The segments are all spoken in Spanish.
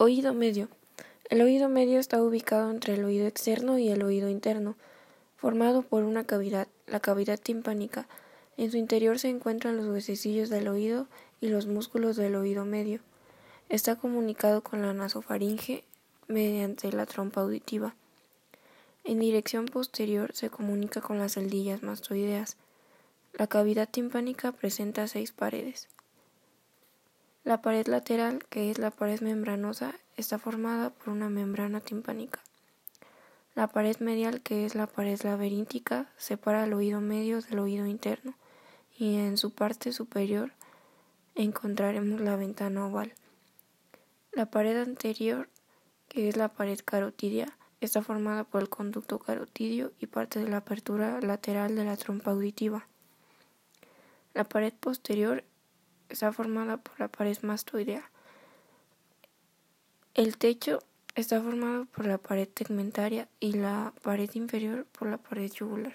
Oído medio. El oído medio está ubicado entre el oído externo y el oído interno, formado por una cavidad, la cavidad timpánica. En su interior se encuentran los huesecillos del oído y los músculos del oído medio. Está comunicado con la nasofaringe mediante la trompa auditiva. En dirección posterior se comunica con las celdillas mastoideas. La cavidad timpánica presenta seis paredes. La pared lateral, que es la pared membranosa, está formada por una membrana timpánica. La pared medial, que es la pared laberíntica, separa el oído medio del oído interno y en su parte superior encontraremos la ventana oval. La pared anterior, que es la pared carotidia, está formada por el conducto carotidio y parte de la apertura lateral de la trompa auditiva. La pared posterior está formada por la pared mastoidea. El techo está formado por la pared tegmentaria y la pared inferior por la pared yugular.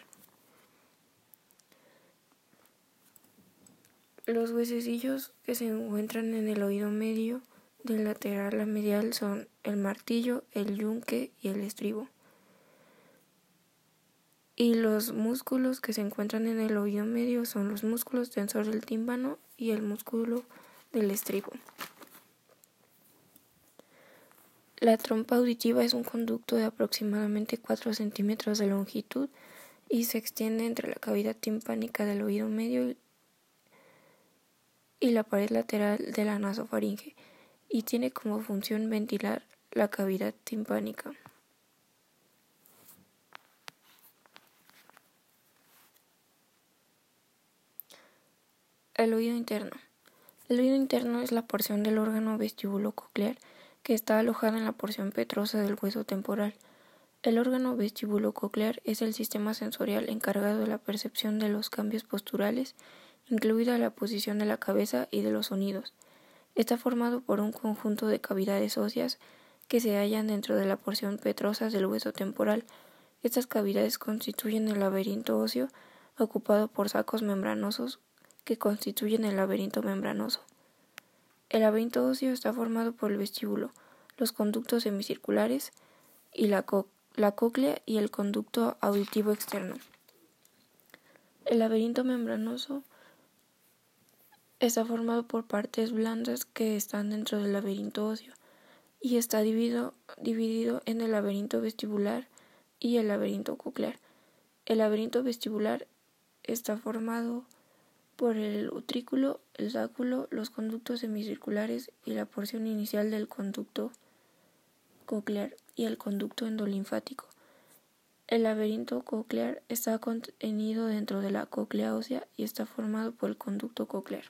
Los huesecillos que se encuentran en el oído medio del lateral a medial son el martillo, el yunque y el estribo y los músculos que se encuentran en el oído medio son los músculos tensor del tímpano y el músculo del estribo. La trompa auditiva es un conducto de aproximadamente 4 centímetros de longitud y se extiende entre la cavidad timpánica del oído medio y la pared lateral de la nasofaringe y tiene como función ventilar la cavidad timpánica. El oído interno. El oído interno es la porción del órgano vestibulo-coclear que está alojada en la porción petrosa del hueso temporal. El órgano vestibulo-coclear es el sistema sensorial encargado de la percepción de los cambios posturales, incluida la posición de la cabeza y de los sonidos. Está formado por un conjunto de cavidades óseas que se hallan dentro de la porción petrosa del hueso temporal. Estas cavidades constituyen el laberinto óseo ocupado por sacos membranosos que constituyen el laberinto membranoso. El laberinto óseo está formado por el vestíbulo, los conductos semicirculares y la, la cóclea y el conducto auditivo externo. El laberinto membranoso está formado por partes blandas que están dentro del laberinto óseo y está dividido, dividido en el laberinto vestibular y el laberinto coclear. El laberinto vestibular está formado por el utrículo, el sáculo, los conductos semicirculares y la porción inicial del conducto coclear y el conducto endolinfático. El laberinto coclear está contenido dentro de la cóclea ósea y está formado por el conducto coclear.